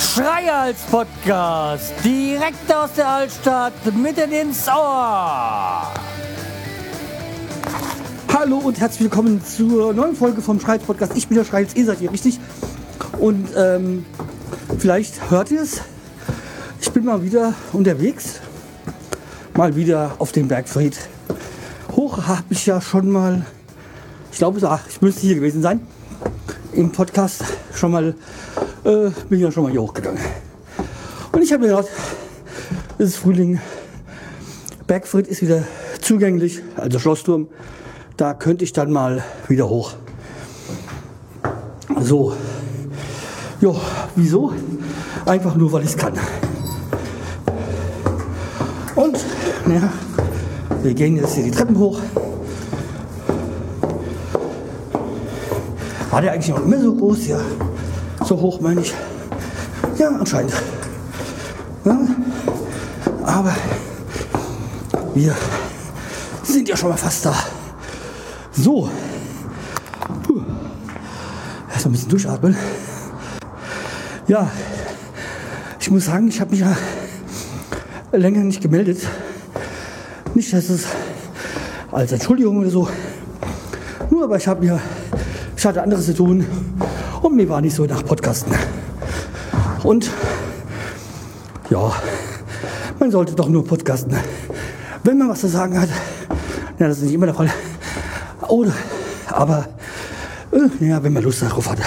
Schreihals Podcast, direkt aus der Altstadt, mitten ins Ohr. Hallo und herzlich willkommen zur neuen Folge vom Schreihals Podcast. Ich bin der Schreihals, ihr seid hier richtig. Und ähm, vielleicht hört ihr es. Ich bin mal wieder unterwegs. Mal wieder auf dem Bergfried. Hoch habe ich ja schon mal, ich glaube, ich müsste hier gewesen sein. Im Podcast schon mal, äh, bin ja schon mal hier hochgegangen. Und ich habe mir gedacht, es ist Frühling. Bergfried ist wieder zugänglich, also Schlossturm. Da könnte ich dann mal wieder hoch. So. Jo, wieso? Einfach nur, weil ich es kann. Und, ja, wir gehen jetzt hier die Treppen hoch. War der eigentlich noch immer so groß? Ja, so hoch meine ich. Ja, anscheinend. Ja, aber wir sind ja schon mal fast da. So. Puh. Erst mal ein bisschen durchatmen. Ja, ich muss sagen, ich habe mich ja länger nicht gemeldet. Nicht, dass es als Entschuldigung oder so. Nur, aber ich habe mir, ich hatte anderes zu tun und mir war nicht so nach Podcasten. Und ja, man sollte doch nur podcasten, wenn man was zu sagen hat. Ja, das ist nicht immer der Fall. Oder, aber, äh, ja, wenn man Lust darauf hat.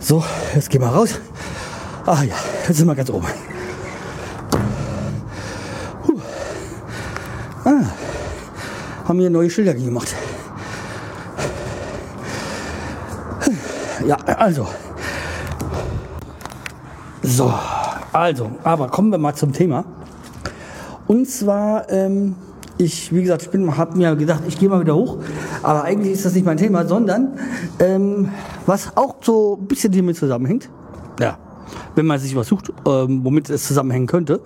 So, jetzt gehen wir raus. Ah ja, jetzt sind wir ganz oben. Puh. Ah, haben hier neue Schilder gemacht. Ja, also. So, also, aber kommen wir mal zum Thema. Und zwar, ähm, ich, wie gesagt, ich bin, habe mir gedacht, ich gehe mal wieder hoch, aber eigentlich ist das nicht mein Thema, sondern ähm, was auch so ein bisschen damit zusammenhängt. Ja, wenn man sich was sucht, ähm, womit es zusammenhängen könnte.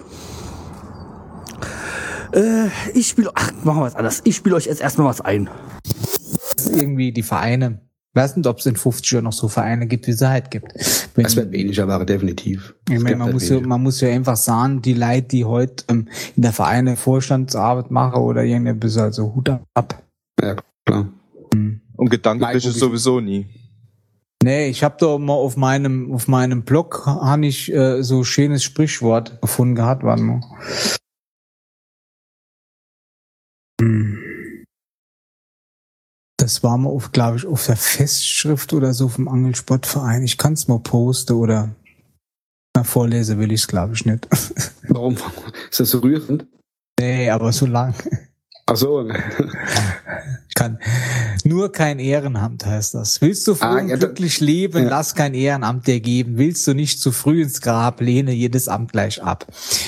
Äh, ich spiele, ach, machen wir was anderes. Ich spiele euch jetzt erstmal was ein. irgendwie die Vereine. Ich weiß nicht, ob es in 50 Jahren noch so Vereine gibt, wie es halt gibt. Wenn, Es wird weniger, aber definitiv. ich meine, man, halt muss ja, man muss ja einfach sagen, die Leute, die heute ähm, in der Vereine Vorstandsarbeit machen oder irgendwie bis also Hut ab. Ja, klar. Und gedanklich Nein, ist es wo- sowieso nie. Nee, ich habe da mal auf meinem auf meinem Blog habe ich äh, so schönes Sprichwort gefunden gehabt, warte mal. Das war mal auf, glaube ich, auf der Festschrift oder so vom Angelsportverein. Ich kann es mal posten oder na, vorlesen will ich es, glaube ich, nicht. Warum? Ist das so rührend? nee, aber so lang. Ach so. Kann nur kein Ehrenamt heißt das. Willst du froh Ah, ja, glücklich leben, ja. lass kein Ehrenamt dir geben. Willst du nicht zu früh ins Grab, lehne jedes Amt gleich ab.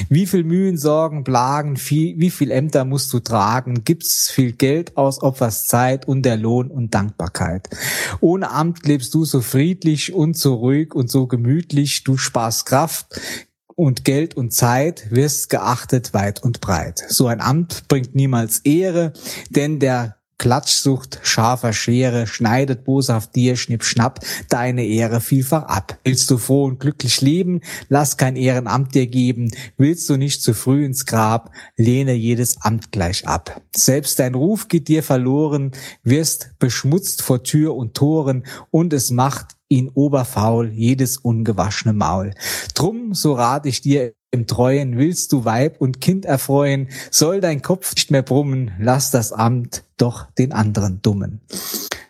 Wie viel Mühen, Sorgen, Plagen, viel, wie viel Ämter musst du tragen? Gibt's viel Geld aus, opferst Zeit und der Lohn und Dankbarkeit. Ohne Amt lebst du so friedlich und so ruhig und so gemütlich. Du sparst Kraft, und Geld und Zeit wirst geachtet weit und breit. So ein Amt bringt niemals Ehre, denn der Klatschsucht scharfer Schere schneidet boshaft dir, schnipp, schnapp, deine Ehre vielfach ab. Willst du froh und glücklich leben, lass kein Ehrenamt dir geben. Willst du nicht zu früh ins Grab, lehne jedes Amt gleich ab. Selbst dein Ruf geht dir verloren, wirst beschmutzt vor Tür und Toren und es macht ihn oberfaul, jedes ungewaschene Maul. Drum, so rat ich dir im Treuen, willst du Weib und Kind erfreuen, soll dein Kopf nicht mehr brummen, lass das Amt doch den anderen dummen.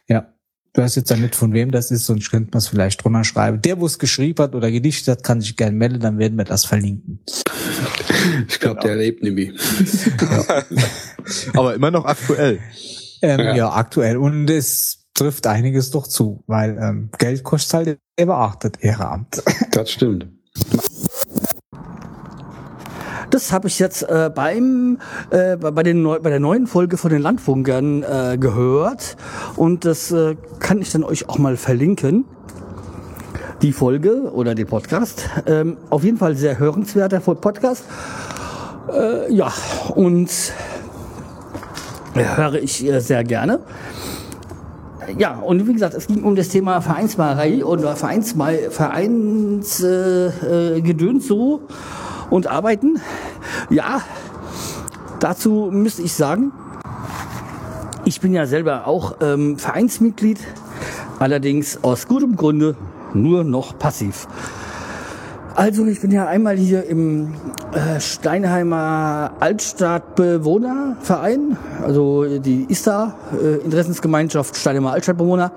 Ja. Du weißt jetzt ja nicht, von wem das ist, sonst könnte man es vielleicht drunter schreiben. Der, wo es geschrieben hat oder gedichtet hat, kann sich gerne melden, dann werden wir das verlinken. Ich glaube, der lebt nämlich. Aber immer noch aktuell. Ähm, Ja. ja. aktuell. Und es trifft einiges doch zu, weil ähm, Geld kostet halt, er beachtet Ehrenamt. Das stimmt. Das habe ich jetzt äh, beim äh, bei, den neu, bei der neuen Folge von den Landfunkern äh, gehört und das äh, kann ich dann euch auch mal verlinken. Die Folge oder den Podcast. Ähm, auf jeden Fall sehr hörenswerter Podcast. Äh, ja, und höre ich äh, sehr gerne. Ja, und wie gesagt, es ging um das Thema Vereinsmalerei oder Vereinsmal Vereins äh, äh, so und Arbeiten. Ja, dazu müsste ich sagen, ich bin ja selber auch ähm, Vereinsmitglied, allerdings aus gutem Grunde nur noch passiv. Also ich bin ja einmal hier im äh, Steinheimer Altstadtbewohnerverein, also die ISTA, äh, Interessensgemeinschaft Steinheimer Altstadtbewohner.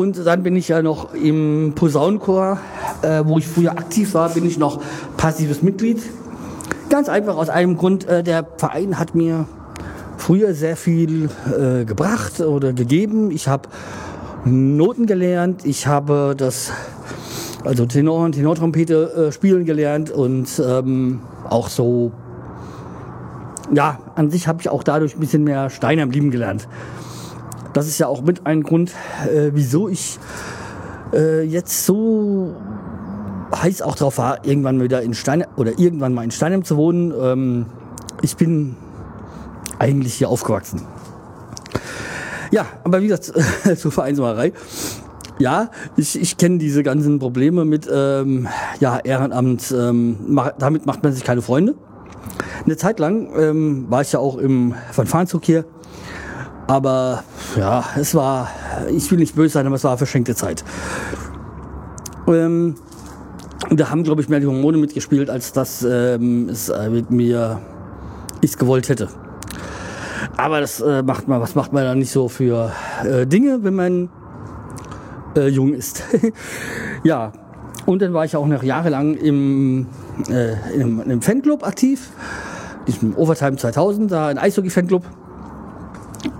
Und dann bin ich ja noch im Posaunenchor, äh, wo ich früher aktiv war, bin ich noch passives Mitglied. Ganz einfach aus einem Grund, äh, der Verein hat mir früher sehr viel äh, gebracht oder gegeben. Ich habe Noten gelernt, ich habe das also Tenor und Tenortrompete äh, spielen gelernt und ähm, auch so, ja, an sich habe ich auch dadurch ein bisschen mehr Steine am Lieben gelernt. Das ist ja auch mit ein Grund, äh, wieso ich äh, jetzt so heiß auch drauf war, irgendwann wieder in Stein oder irgendwann mal in Steinem zu wohnen. Ähm, ich bin eigentlich hier aufgewachsen. Ja, aber wie gesagt, zur Vereinsmalerei. Ja, ich, ich kenne diese ganzen Probleme mit ähm, ja, Ehrenamt. Ähm, mach, damit macht man sich keine Freunde. Eine Zeit lang ähm, war ich ja auch im Fanfarenzug hier. Aber ja, es war, ich will nicht böse sein, aber es war verschenkte Zeit. Ähm, da haben, glaube ich, mehr die Hormone mitgespielt, als dass ähm, es äh, mit mir ich gewollt hätte. Aber das äh, macht man, was macht man da nicht so für äh, Dinge, wenn man äh, jung ist. ja, und dann war ich auch noch jahrelang im, äh, im, im Fanclub aktiv, diesem Overtime 2000, da ein Eishockey-Fanclub.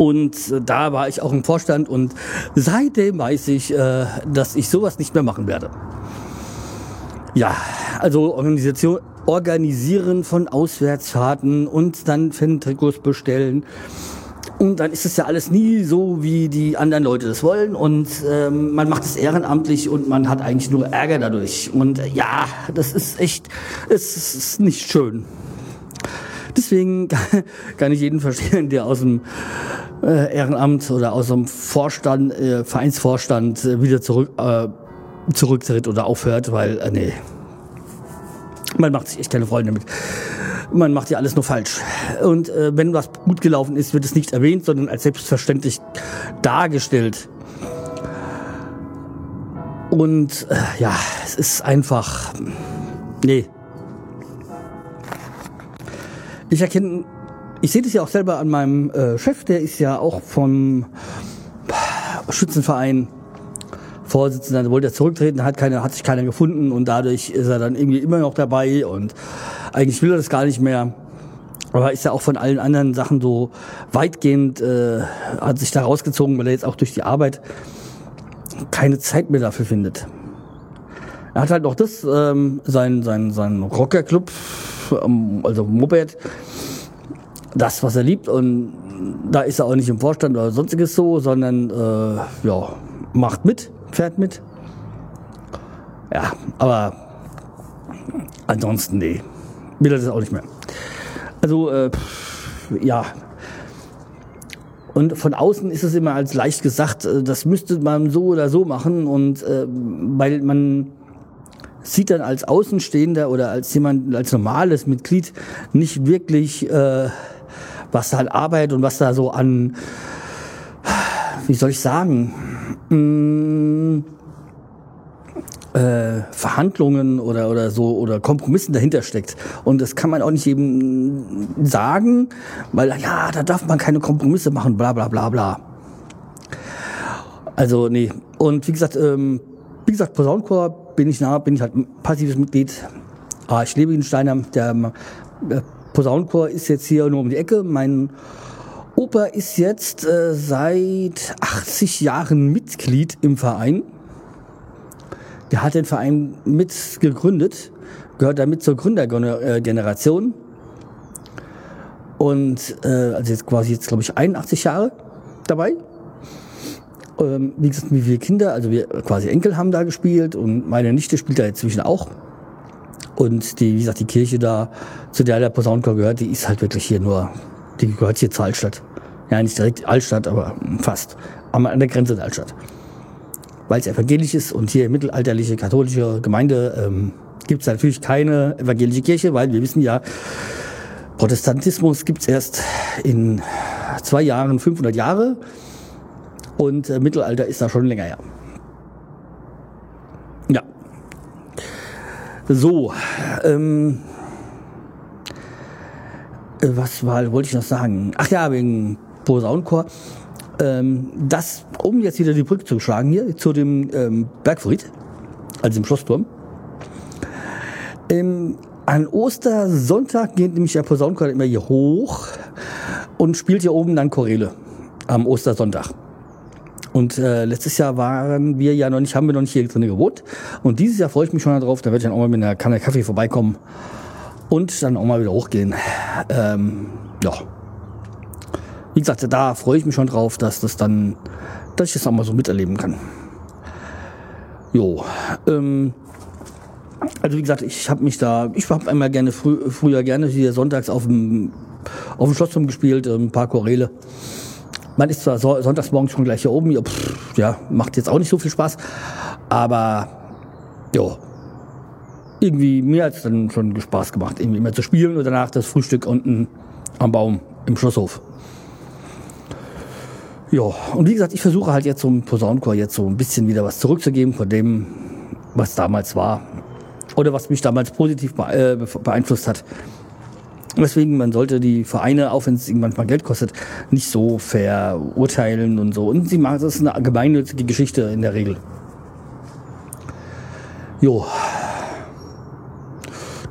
Und äh, da war ich auch im Vorstand und seitdem weiß ich, äh, dass ich sowas nicht mehr machen werde. Ja, also Organisation, Organisieren von Auswärtsfahrten und dann Fan-Trikots bestellen und dann ist es ja alles nie so, wie die anderen Leute das wollen. Und ähm, man macht es ehrenamtlich und man hat eigentlich nur Ärger dadurch. Und äh, ja, das ist echt, es ist nicht schön. Deswegen kann ich jeden verstehen, der aus dem äh, Ehrenamt oder aus dem Vorstand, äh, Vereinsvorstand äh, wieder zurück, zurücktritt oder aufhört, weil, nee, man macht sich echt keine Freunde damit man macht ja alles nur falsch. Und wenn was gut gelaufen ist, wird es nicht erwähnt, sondern als selbstverständlich dargestellt. Und ja, es ist einfach. Nee. Ich erkenne, ich sehe das ja auch selber an meinem äh, Chef, der ist ja auch vom Schützenverein Vorsitzender, wollte er zurücktreten, hat, keine, hat sich keiner gefunden und dadurch ist er dann irgendwie immer noch dabei und eigentlich will er das gar nicht mehr. Aber ist ja auch von allen anderen Sachen so weitgehend, äh, hat sich da rausgezogen, weil er jetzt auch durch die Arbeit keine Zeit mehr dafür findet. Er hat halt noch das, ähm, sein, sein, sein Rockerclub, also Moped, das, was er liebt und da ist er auch nicht im Vorstand oder sonstiges so, sondern äh, ja, macht mit, fährt mit. Ja, aber ansonsten nee will er das auch nicht mehr. Also, äh, ja. Und von außen ist es immer als leicht gesagt, äh, das müsste man so oder so machen. Und äh, weil man sieht dann als Außenstehender oder als jemand, als normales Mitglied nicht wirklich, äh, was da halt Arbeit und was da so an, wie soll ich sagen, mh, mm, äh, Verhandlungen oder, oder so oder Kompromissen dahinter steckt. Und das kann man auch nicht eben sagen, weil ja, da darf man keine Kompromisse machen, bla bla bla bla. Also nee. Und wie gesagt, ähm, wie gesagt, Posaunenchor bin ich nah, bin ich halt passives Mitglied. Ah, ich lebe in Steinheim. Der äh, Posaunenchor ist jetzt hier nur um die Ecke. Mein Opa ist jetzt äh, seit 80 Jahren Mitglied im Verein. Der hat den Verein mit gegründet, gehört damit zur Gründergeneration. Und äh, also jetzt quasi jetzt, glaube ich, 81 Jahre dabei. Ähm, wie gesagt, wie viele Kinder, also wir quasi Enkel haben da gespielt und meine Nichte spielt da inzwischen auch. Und die, wie gesagt, die Kirche da, zu der der Posaunenchor gehört, die ist halt wirklich hier nur, die gehört hier zur Altstadt. Ja, nicht direkt Altstadt, aber fast. Am- An der Grenze der Altstadt. Weil es evangelisch ist und hier mittelalterliche katholische Gemeinde ähm, gibt es natürlich keine evangelische Kirche, weil wir wissen ja, Protestantismus gibt es erst in zwei Jahren 500 Jahre und äh, Mittelalter ist da schon länger her. Ja. So, ähm, äh, was war, wollte ich noch sagen? Ach ja, wegen Posaunenchor. Ähm, das, um jetzt wieder die Brücke zu schlagen hier zu dem ähm, Bergfried, also im Schlossturm. Ähm, an Ostersonntag geht nämlich der Posaunenchor immer hier hoch und spielt hier oben dann Choräle am Ostersonntag. Und äh, letztes Jahr waren wir ja noch nicht, haben wir noch nicht hier drin gewohnt. Und dieses Jahr freue ich mich schon darauf, da werde ich dann auch mal mit einer Kanne Kaffee vorbeikommen und dann auch mal wieder hochgehen. Ähm, ja. Wie gesagt, da freue ich mich schon drauf, dass das dann, dass ich das auch mal so miterleben kann. Jo. Ähm, also wie gesagt, ich habe mich da, ich habe einmal gerne frü früher gerne hier sonntags auf dem auf dem Schlossturm gespielt, ähm, ein paar Choräle. Man ist zwar so, sonntags morgens schon gleich hier oben, ja, pff, ja, macht jetzt auch nicht so viel Spaß, aber ja, irgendwie mir hat es dann schon Spaß gemacht, irgendwie immer zu spielen und danach das Frühstück unten am Baum im Schlosshof. Ja, und wie gesagt, ich versuche halt jetzt zum Posaunenchor jetzt so ein bisschen wieder was zurückzugeben von dem, was damals war. Oder was mich damals positiv äh, beeinflusst hat. Deswegen, man sollte die Vereine, auch wenn es irgendwann mal Geld kostet, nicht so verurteilen und so. Und sie machen, das ist eine gemeinnützige Geschichte in der Regel. Jo.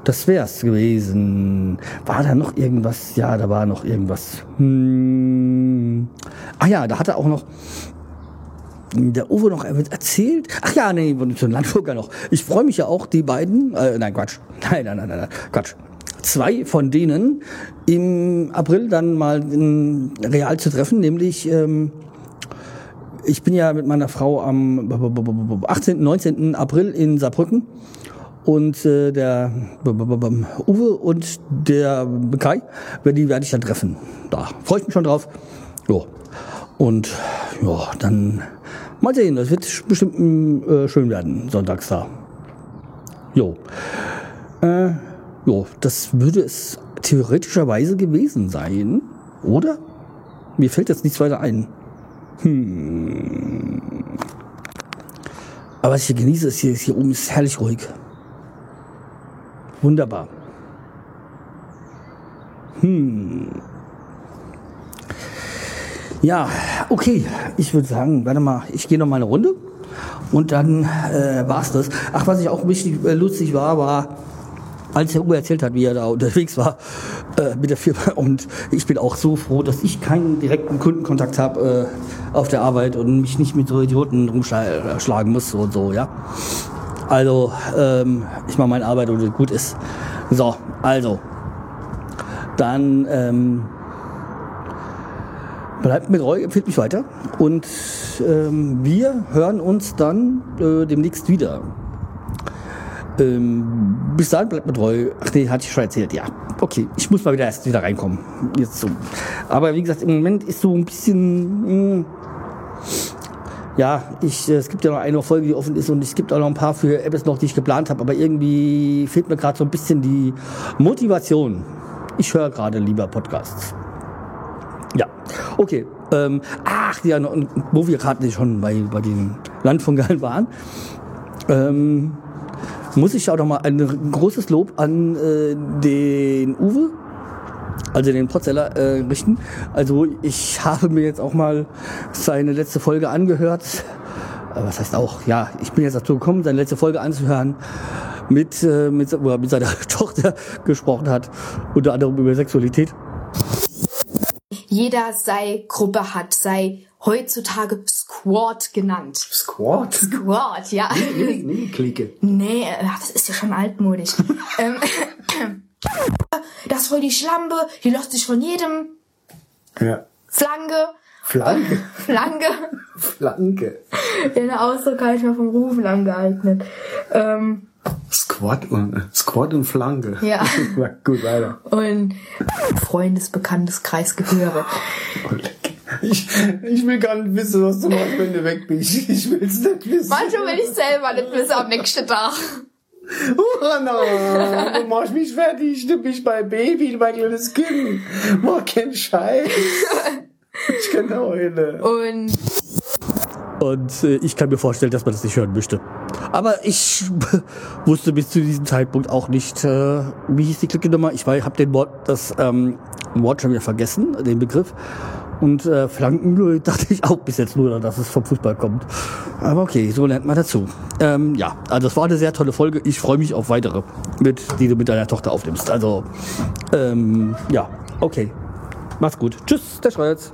Das wär's gewesen. War da noch irgendwas? Ja, da war noch irgendwas. Hm. Ah ja, da hat er auch noch der Uwe noch erzählt. Ach ja, nee, den Landburger noch. Ich freue mich ja auch, die beiden, äh, nein, Quatsch. Nein, nein, nein, nein, nein, Quatsch. Zwei von denen im April dann mal in real zu treffen, nämlich ähm, ich bin ja mit meiner Frau am 18., 19. April in Saarbrücken und äh, der Uwe und der Kai, die werde ich dann treffen. Da freue ich mich schon drauf. Jo. Und ja, dann mal sehen, das wird bestimmt äh, schön werden, sonntags da. Jo. Äh, jo, das würde es theoretischerweise gewesen sein, oder? Mir fällt jetzt nichts weiter ein. Hm. Aber was ich hier genieße, ist hier, hier oben ist herrlich ruhig. Wunderbar. Hm. Ja, okay. Ich würde sagen, warte mal, ich gehe noch mal eine Runde und dann äh, war's das. Ach, was ich auch richtig äh, lustig war, war, als der Uwe erzählt hat, wie er da unterwegs war äh, mit der Firma. Und ich bin auch so froh, dass ich keinen direkten Kundenkontakt habe äh, auf der Arbeit und mich nicht mit so Idioten rumschlagen muss und so, ja. Also, ähm, ich mache meine Arbeit und gut ist. So, also. Dann ähm, bleibt mit treu, empfiehlt mich weiter. Und ähm, wir hören uns dann äh, demnächst wieder. Ähm, bis dahin bleibt mir treu. Ach nee, hatte ich schon erzählt. Ja, okay. Ich muss mal wieder erst wieder reinkommen. Jetzt so. Aber wie gesagt, im Moment ist so ein bisschen. Mh, ja, ich, äh, es gibt ja noch eine Folge, die offen ist und es gibt auch noch ein paar für Apps noch, die ich geplant habe. Aber irgendwie fehlt mir gerade so ein bisschen die Motivation. Ich höre gerade lieber Podcasts. Ja, okay. Ähm, ach ja, wo wir gerade schon bei, bei den Landfungern waren, ähm, muss ich auch noch mal ein großes Lob an äh, den Uwe, also den Potzeller, äh, richten. Also ich habe mir jetzt auch mal seine letzte Folge angehört. Äh, Was heißt auch? Ja, ich bin jetzt dazu gekommen, seine letzte Folge anzuhören, mit, äh, mit, mit seiner Tochter gesprochen hat, unter anderem über Sexualität. Jeder sei Gruppe hat, sei heutzutage Squad genannt. Squat? Squad, ja. Nee, nee, Clique. Nee, ach, das ist ja schon altmodisch. ähm, das ist voll die Schlampe, die lässt sich von jedem Ja. Flanke, Flanke. Flanke, Flanke. in der Ausdruck kann ich mal vom Rufen angeeignet. Ähm, Squad und, Squad und Flanke. Ja. Gut, weiter. Und Freundesbekannteskreis gehöre. Ich, ich will gar nicht wissen, was du machst, wenn du weg bist. Ich will's nicht wissen. Manchmal will ich selber nicht bis am nächsten Tag. Oh, Hanna, du machst mich fertig. Du bist mein Baby, mein kleines Kind. Mach keinen Scheiß. Ich kann heulen. Und Und äh, ich kann mir vorstellen, dass man das nicht hören möchte. Aber ich wusste bis zu diesem Zeitpunkt auch nicht, äh, wie hieß die Clique-Nummer. Ich habe den Wort, das ähm, Wort schon wieder vergessen, den Begriff. Und äh, Flanken dachte ich auch bis jetzt nur, dass es vom Fußball kommt. Aber okay, so lernt man dazu. Ähm, ja, also es war eine sehr tolle Folge. Ich freue mich auf weitere, mit, die du mit deiner Tochter aufnimmst. Also, ähm, ja, okay. Mach's gut. Tschüss, der Schreuz.